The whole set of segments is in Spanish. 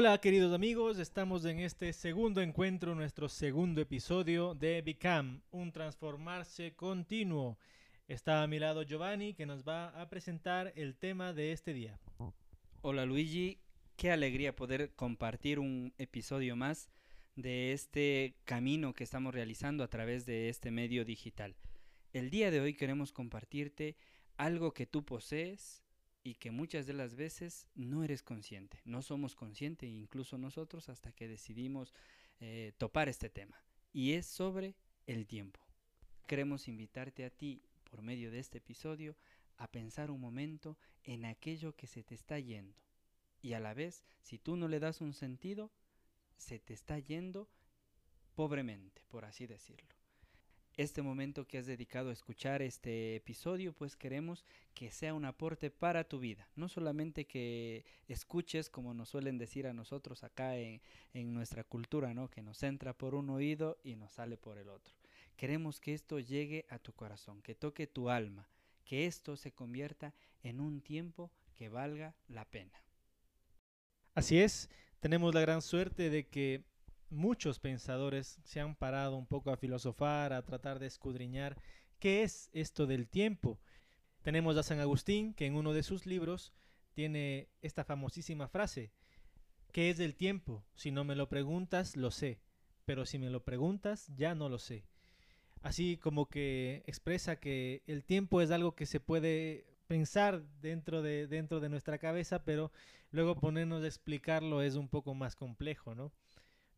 Hola queridos amigos, estamos en este segundo encuentro, nuestro segundo episodio de Become, un transformarse continuo. Está a mi lado Giovanni que nos va a presentar el tema de este día. Hola Luigi, qué alegría poder compartir un episodio más de este camino que estamos realizando a través de este medio digital. El día de hoy queremos compartirte algo que tú posees y que muchas de las veces no eres consciente, no somos conscientes, incluso nosotros, hasta que decidimos eh, topar este tema. Y es sobre el tiempo. Queremos invitarte a ti, por medio de este episodio, a pensar un momento en aquello que se te está yendo. Y a la vez, si tú no le das un sentido, se te está yendo pobremente, por así decirlo este momento que has dedicado a escuchar este episodio, pues queremos que sea un aporte para tu vida. No solamente que escuches, como nos suelen decir a nosotros acá en, en, nuestra cultura, ¿no? Que nos entra por un oído y nos sale por el otro. Queremos que esto llegue a tu corazón, que toque tu alma, que esto se convierta en un tiempo que valga la pena. Así es, tenemos la gran suerte de que muchos pensadores se han parado un poco a filosofar, a tratar de escudriñar qué es esto del tiempo. Tenemos a San Agustín que en uno de sus libros tiene esta famosísima frase, ¿qué es el tiempo? Si no me lo preguntas, lo sé, pero si me lo preguntas, ya no lo sé. Así como que expresa que el tiempo es algo que se puede pensar dentro de, dentro de nuestra cabeza, pero luego ponernos a explicarlo es un poco más complejo, ¿no?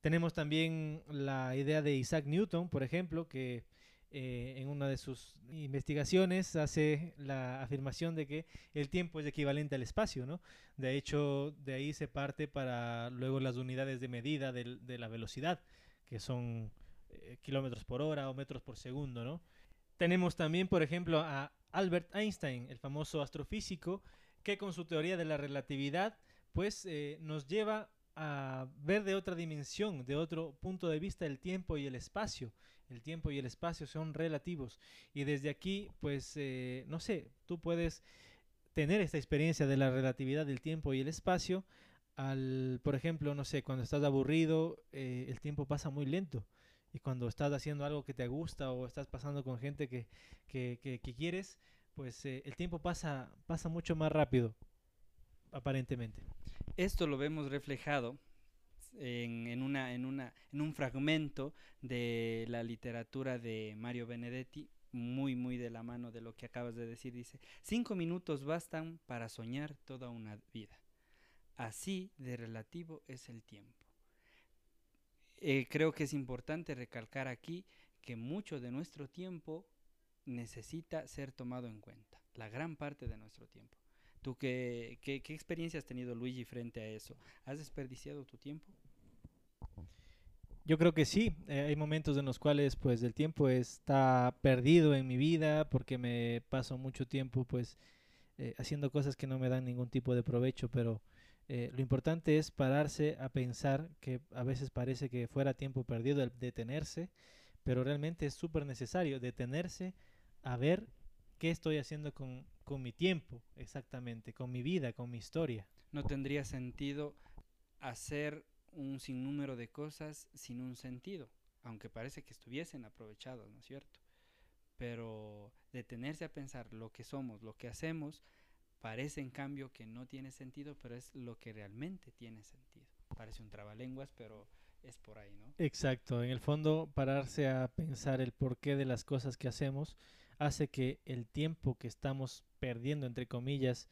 Tenemos también la idea de Isaac Newton, por ejemplo, que eh, en una de sus investigaciones hace la afirmación de que el tiempo es equivalente al espacio, ¿no? De hecho, de ahí se parte para luego las unidades de medida de, la velocidad, que son eh, kilómetros por hora o metros por segundo, ¿no? Tenemos también, por ejemplo, a Albert Einstein, el famoso astrofísico, que con su teoría de la relatividad, pues eh, nos lleva a ver de otra dimensión, de otro punto de vista el tiempo y el espacio. El tiempo y el espacio son relativos. Y desde aquí, pues, eh, no sé, tú puedes tener esta experiencia de la relatividad del tiempo y el espacio. Al, por ejemplo, no sé, cuando estás aburrido, eh, el tiempo pasa muy lento. Y cuando estás haciendo algo que te gusta o estás pasando con gente que, que, que, quieres, pues eh, el tiempo pasa, pasa mucho más rápido, aparentemente. Esto lo vemos reflejado en, un fragmento de la literatura de Mario Benedetti, muy, muy de la mano de lo que acabas de decir. Dice, cinco minutos bastan para soñar toda una vida. Así de relativo es el tiempo. Eh, creo que es importante recalcar aquí que mucho de nuestro tiempo necesita ser tomado en cuenta, la gran parte de nuestro tiempo. ¿Tú qué, qué, qué experiencia has tenido, Luigi, frente a eso? ¿Has desperdiciado tu tiempo? Yo creo que sí, eh, hay momentos en los cuales pues el tiempo está perdido en mi vida porque me paso mucho tiempo pues eh, haciendo cosas que no me dan ningún tipo de provecho, pero eh, lo importante es pararse a pensar que a veces parece que fuera tiempo perdido el detenerse, pero realmente es súper necesario detenerse a ver qué estoy haciendo con, con mi tiempo, exactamente, con mi vida, con mi historia. No tendría sentido hacer un sinnúmero de cosas sin un sentido, aunque parece que estuviesen aprovechados, ¿no es cierto? Pero detenerse a pensar lo que somos, lo que hacemos, parece en cambio que no tiene sentido, pero es lo que realmente tiene sentido. Parece un trabalenguas, pero es por ahí, ¿no? Exacto, en el fondo pararse a pensar el porqué de las cosas que hacemos hace que el tiempo que estamos perdiendo, entre comillas,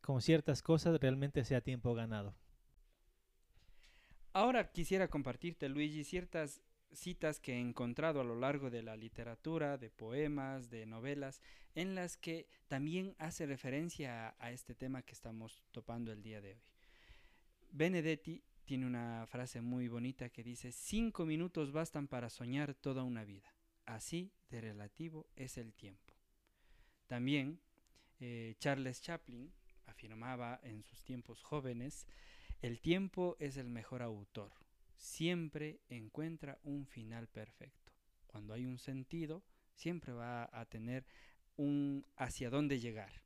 con ciertas cosas, realmente sea tiempo ganado. Ahora quisiera compartirte, Luigi, ciertas citas que he encontrado a lo largo de la literatura, de poemas, de novelas, en las que también hace referencia a, a este tema que estamos topando el día de hoy. Benedetti tiene una frase muy bonita que dice, cinco minutos bastan para soñar toda una vida. Así de relativo es el tiempo. También eh, Charles Chaplin afirmaba en sus tiempos jóvenes, el tiempo es el mejor autor, siempre encuentra un final perfecto. Cuando hay un sentido, siempre va a tener un hacia dónde llegar.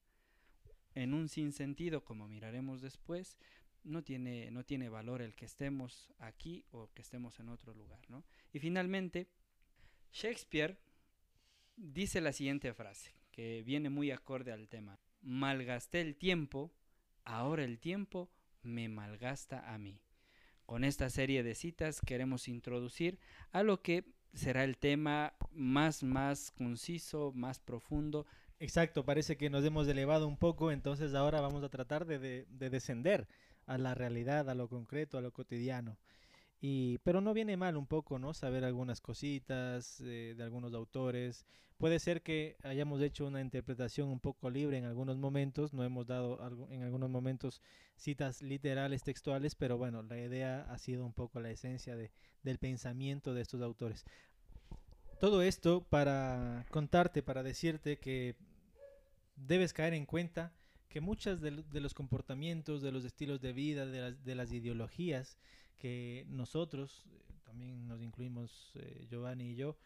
En un sinsentido, como miraremos después, no tiene, no tiene valor el que estemos aquí o que estemos en otro lugar. ¿no? Y finalmente, Shakespeare dice la siguiente frase, que viene muy acorde al tema. Malgasté el tiempo, ahora el tiempo me malgasta a mí. Con esta serie de citas queremos introducir a lo que será el tema más, más conciso, más profundo. Exacto, parece que nos hemos elevado un poco, entonces ahora vamos a tratar de, de descender a la realidad, a lo concreto, a lo cotidiano. Y, pero no viene mal un poco, ¿no? Saber algunas cositas eh, de algunos autores. Puede ser que hayamos hecho una interpretación un poco libre en algunos momentos, no hemos dado algo, en algunos momentos citas literales, textuales, pero bueno, la idea ha sido un poco la esencia de, del pensamiento de estos autores. Todo esto para contarte, para decirte que debes caer en cuenta que muchas de, los comportamientos, de los estilos de vida, de las ideologías, que nosotros, eh, también nos incluimos eh, Giovanni y yo,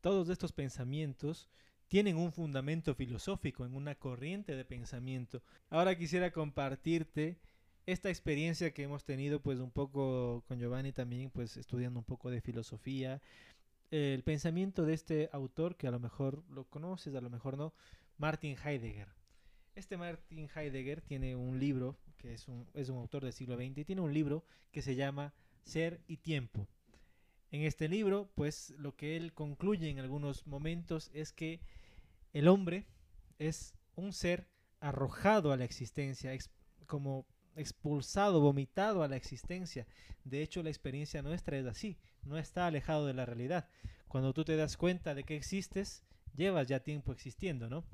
todos estos pensamientos tienen un fundamento filosófico, en una corriente de pensamiento. Ahora quisiera compartirte esta experiencia que hemos tenido pues un poco con Giovanni también pues estudiando un poco de filosofía, el pensamiento de este autor que a lo mejor lo conoces, a lo mejor no, Martin Heidegger. Este Martin Heidegger tiene un libro que es un, es un autor del siglo XX, y tiene un libro que se llama Ser y Tiempo. En este libro, pues lo que él concluye en algunos momentos es que el hombre es un ser arrojado a la existencia, como expulsado, vomitado a la existencia. De hecho, la experiencia nuestra es así, no está alejado de la realidad. Cuando tú te das cuenta de que existes, llevas ya tiempo existiendo, ¿no?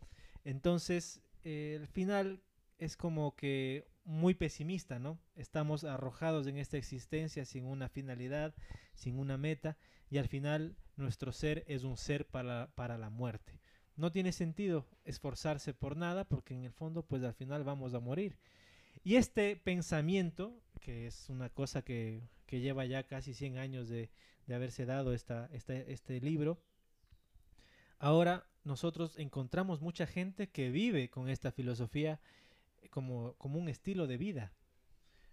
Entonces, eh, el final es como que muy pesimista, ¿no? Estamos arrojados en esta existencia sin una finalidad, sin una meta, y al final nuestro ser es un ser para, para la muerte. No tiene sentido esforzarse por nada porque en el fondo pues al final vamos a morir. Y este pensamiento, que es una cosa que, que lleva ya casi 100 años de, de haberse dado esta, este, este libro, ahora nosotros encontramos mucha gente que vive con esta filosofía como, como un estilo de vida.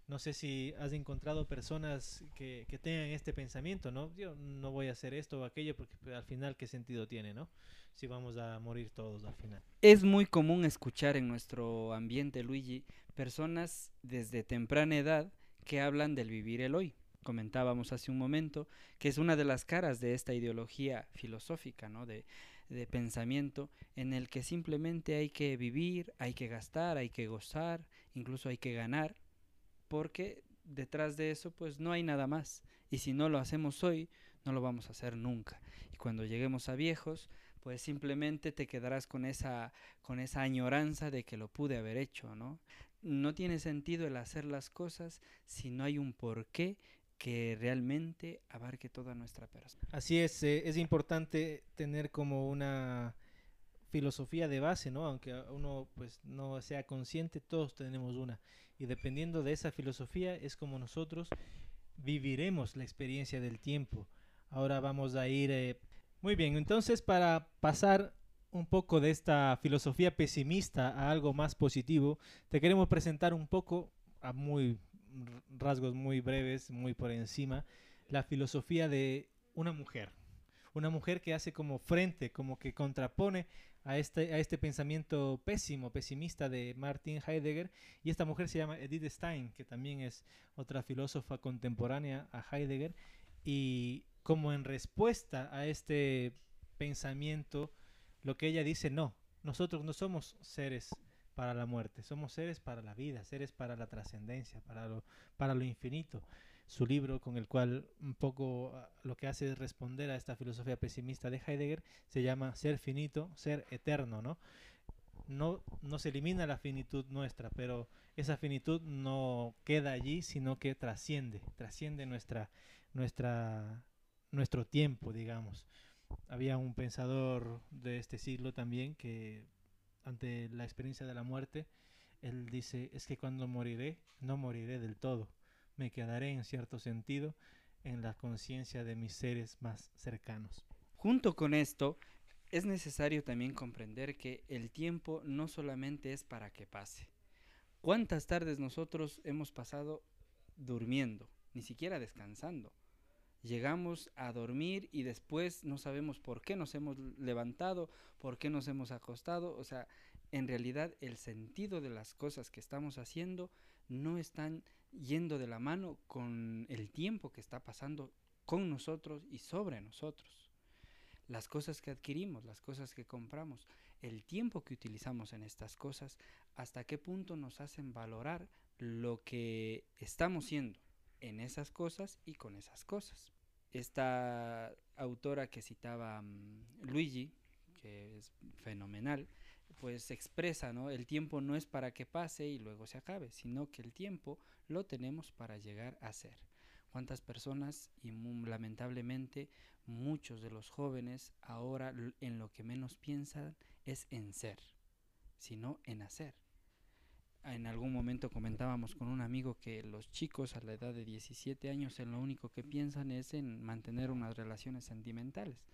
No sé si has encontrado personas que, que, tengan este pensamiento, ¿no? Yo no voy a hacer esto o aquello porque pues, al final qué sentido tiene, ¿no? Si vamos a morir todos al final. Es muy común escuchar en nuestro ambiente, Luigi, personas desde temprana edad que hablan del vivir el hoy. Comentábamos hace un momento que es una de las caras de esta ideología filosófica, ¿no? De, de pensamiento en el que simplemente hay que vivir, hay que gastar, hay que gozar, incluso hay que ganar, porque detrás de eso pues no hay nada más. Y si no lo hacemos hoy, no lo vamos a hacer nunca. Y cuando lleguemos a viejos, pues simplemente te quedarás con esa, con esa añoranza de que lo pude haber hecho, ¿no? No tiene sentido el hacer las cosas si no hay un porqué que realmente abarque toda nuestra persona. Así es, eh, es importante tener como una filosofía de base, ¿no? Aunque uno pues no sea consciente, todos tenemos una. Y dependiendo de esa filosofía es como nosotros viviremos la experiencia del tiempo. Ahora vamos a ir... Eh... Muy bien, entonces para pasar un poco de esta filosofía pesimista a algo más positivo, te queremos presentar un poco, a muy rasgos muy breves, muy por encima, la filosofía de una mujer. Una mujer que hace como frente, como que contrapone a este, a este pensamiento pésimo, pesimista de Martin Heidegger. Y esta mujer se llama Edith Stein, que también es otra filósofa contemporánea a Heidegger. Y como en respuesta a este pensamiento, lo que ella dice, no, nosotros no somos seres para la muerte, somos seres para la vida, seres para la trascendencia, para lo, para lo infinito. Su libro con el cual un poco ah, lo que hace es responder a esta filosofía pesimista de Heidegger se llama ser finito, ser eterno, ¿no? No, no se elimina la finitud nuestra, pero esa finitud no queda allí, sino que trasciende, trasciende nuestra, nuestra, nuestro tiempo, digamos. Había un pensador de este siglo también que ante la experiencia de la muerte, él dice, es que cuando moriré, no moriré del todo, me quedaré en cierto sentido en la conciencia de mis seres más cercanos. Junto con esto, es necesario también comprender que el tiempo no solamente es para que pase. ¿Cuántas tardes nosotros hemos pasado durmiendo, ni siquiera descansando. Llegamos a dormir y después no sabemos por qué nos hemos levantado, por qué nos hemos acostado. O sea, en realidad el sentido de las cosas que estamos haciendo no están yendo de la mano con el tiempo que está pasando con nosotros y sobre nosotros. Las cosas que adquirimos, las cosas que compramos, el tiempo que utilizamos en estas cosas, hasta qué punto nos hacen valorar lo que estamos siendo en esas cosas y con esas cosas. Esta autora que citaba mm, Luigi, que es fenomenal, pues expresa, ¿no? El tiempo no es para que pase y luego se acabe, sino que el tiempo lo tenemos para llegar a ser. ¿Cuántas personas y lamentablemente muchos de los jóvenes ahora en lo que menos piensan es en ser, sino en hacer? En algún momento comentábamos con un amigo que los chicos a la edad de 17 años en lo único que piensan es en mantener unas relaciones sentimentales,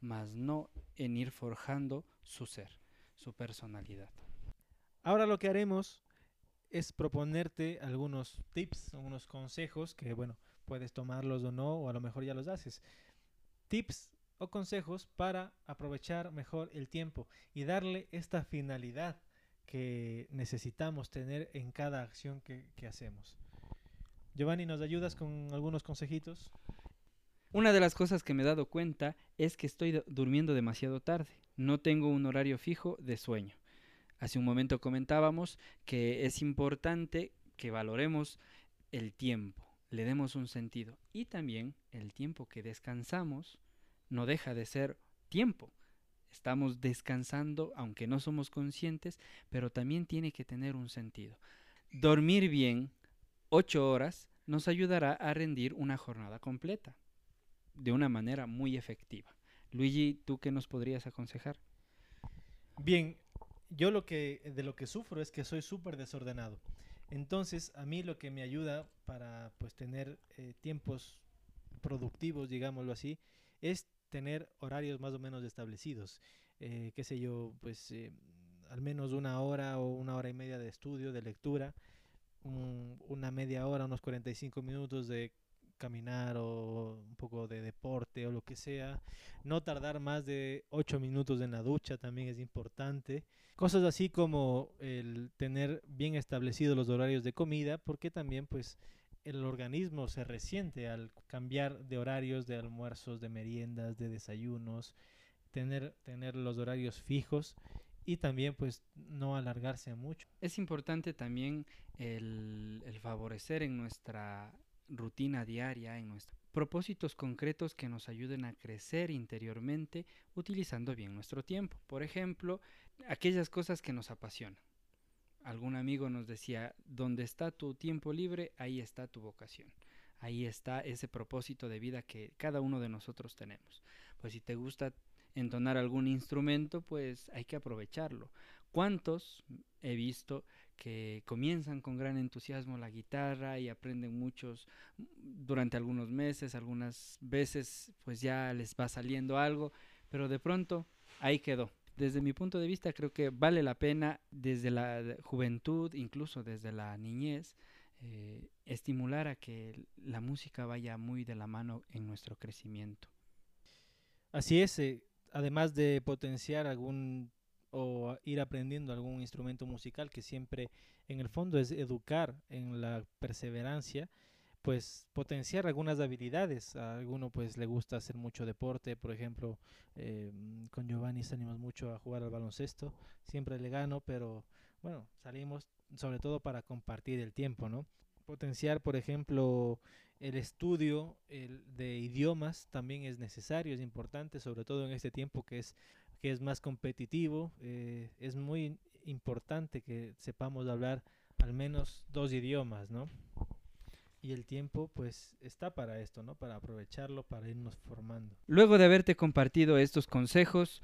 más no en ir forjando su ser, su personalidad. Ahora lo que haremos es proponerte algunos tips, algunos consejos que, bueno, puedes tomarlos o no, o a lo mejor ya los haces. Tips o consejos para aprovechar mejor el tiempo y darle esta finalidad que necesitamos tener en cada acción que, hacemos. Giovanni, ¿nos ayudas con algunos consejitos? Una de las cosas que me he dado cuenta es que estoy durmiendo demasiado tarde. No tengo un horario fijo de sueño. Hace un momento comentábamos que es importante que valoremos el tiempo, le demos un sentido. Y también el tiempo que descansamos no deja de ser tiempo. Estamos descansando, aunque no somos conscientes, pero también tiene que tener un sentido. Dormir bien, ocho horas, nos ayudará a rendir una jornada completa de una manera muy efectiva. Luigi, ¿tú qué nos podrías aconsejar? Bien, yo lo que de lo que sufro es que soy súper desordenado. Entonces, a mí lo que me ayuda para pues tener eh, tiempos productivos, digámoslo así, es tener horarios más o menos establecidos. Eh, qué sé yo, pues eh, al menos una hora o una hora y media de estudio, de lectura, una media hora, unos 45 minutos de caminar o un poco de deporte o lo que sea. No tardar más de 8 minutos en la ducha también es importante. Cosas así como el tener bien establecidos los horarios de comida, porque también pues el organismo se resiente al cambiar de horarios de almuerzos, de meriendas, de desayunos, tener, tener los horarios fijos y también pues no alargarse mucho. Es importante también el, el favorecer en nuestra rutina diaria, en nuestros propósitos concretos que nos ayuden a crecer interiormente utilizando bien nuestro tiempo. Por ejemplo, aquellas cosas que nos apasionan algún amigo nos decía, donde está tu tiempo libre, ahí está tu vocación. Ahí está ese propósito de vida que cada uno de nosotros tenemos. Pues si te gusta entonar algún instrumento, pues hay que aprovecharlo. ¿Cuántos he visto que comienzan con gran entusiasmo la guitarra y aprenden muchos durante algunos meses, algunas veces pues ya les va saliendo algo, pero de pronto ahí quedó desde mi punto de vista creo que vale la pena desde la juventud, incluso desde la niñez, eh, estimular a que la música vaya muy de la mano en nuestro crecimiento. Así es, eh, además de potenciar algún o ir aprendiendo algún instrumento musical que siempre en el fondo es educar en la perseverancia, pues potenciar algunas habilidades. A alguno pues le gusta hacer mucho deporte, por ejemplo, eh, con Giovanni salimos mucho a jugar al baloncesto, siempre le gano, pero bueno, salimos sobre todo para compartir el tiempo, ¿no? Potenciar, por ejemplo, el estudio el de idiomas también es necesario, es importante, sobre todo en este tiempo que es, que es más competitivo. Eh, es muy importante que sepamos hablar al menos dos idiomas, ¿no? Y el tiempo pues está para esto, ¿no? Para aprovecharlo, para irnos formando. Luego de haberte compartido estos consejos,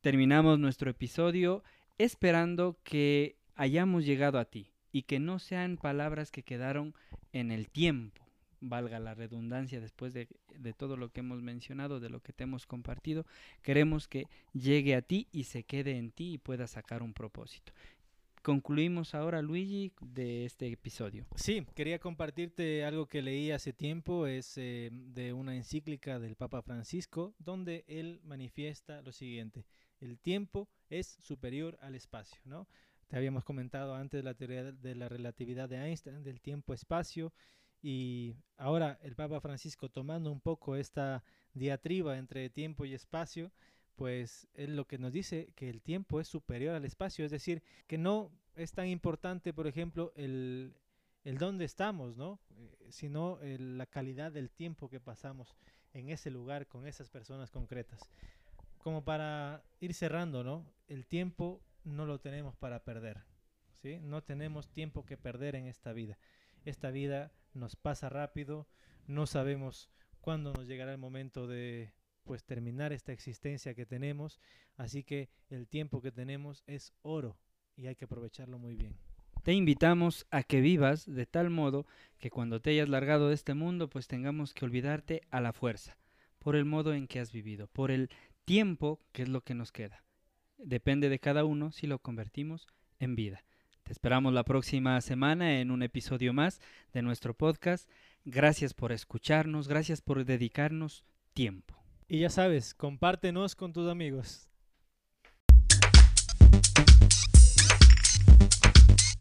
terminamos nuestro episodio esperando que hayamos llegado a ti y que no sean palabras que quedaron en el tiempo, valga la redundancia después de, de, todo lo que hemos mencionado, de lo que te hemos compartido, queremos que llegue a ti y se quede en ti y pueda sacar un propósito. Concluimos ahora, Luigi, de este episodio. Sí, quería compartirte algo que leí hace tiempo, es eh, de una encíclica del Papa Francisco, donde él manifiesta lo siguiente, el tiempo es superior al espacio, ¿no? Te habíamos comentado antes la teoría de la relatividad de Einstein, del tiempo-espacio, y ahora el Papa Francisco tomando un poco esta diatriba entre tiempo y espacio, pues él lo que nos dice que el tiempo es superior al espacio, es decir, que no es tan importante, por ejemplo, el, el dónde estamos, ¿no? Eh, sino la calidad del tiempo que pasamos en ese lugar con esas personas concretas. Como para ir cerrando, ¿no? El tiempo no lo tenemos para perder, ¿sí? No tenemos tiempo que perder en esta vida. Esta vida nos pasa rápido, no sabemos cuándo nos llegará el momento de, pues terminar esta existencia que tenemos, así que el tiempo que tenemos es oro y hay que aprovecharlo muy bien. Te invitamos a que vivas de tal modo que cuando te hayas largado de este mundo, pues tengamos que olvidarte a la fuerza, por el modo en que has vivido, por el tiempo que es lo que nos queda. Depende de cada uno si lo convertimos en vida. Te esperamos la próxima semana en un episodio más de nuestro podcast. Gracias por escucharnos, gracias por dedicarnos tiempo. Y ya sabes, compártenos con tus amigos.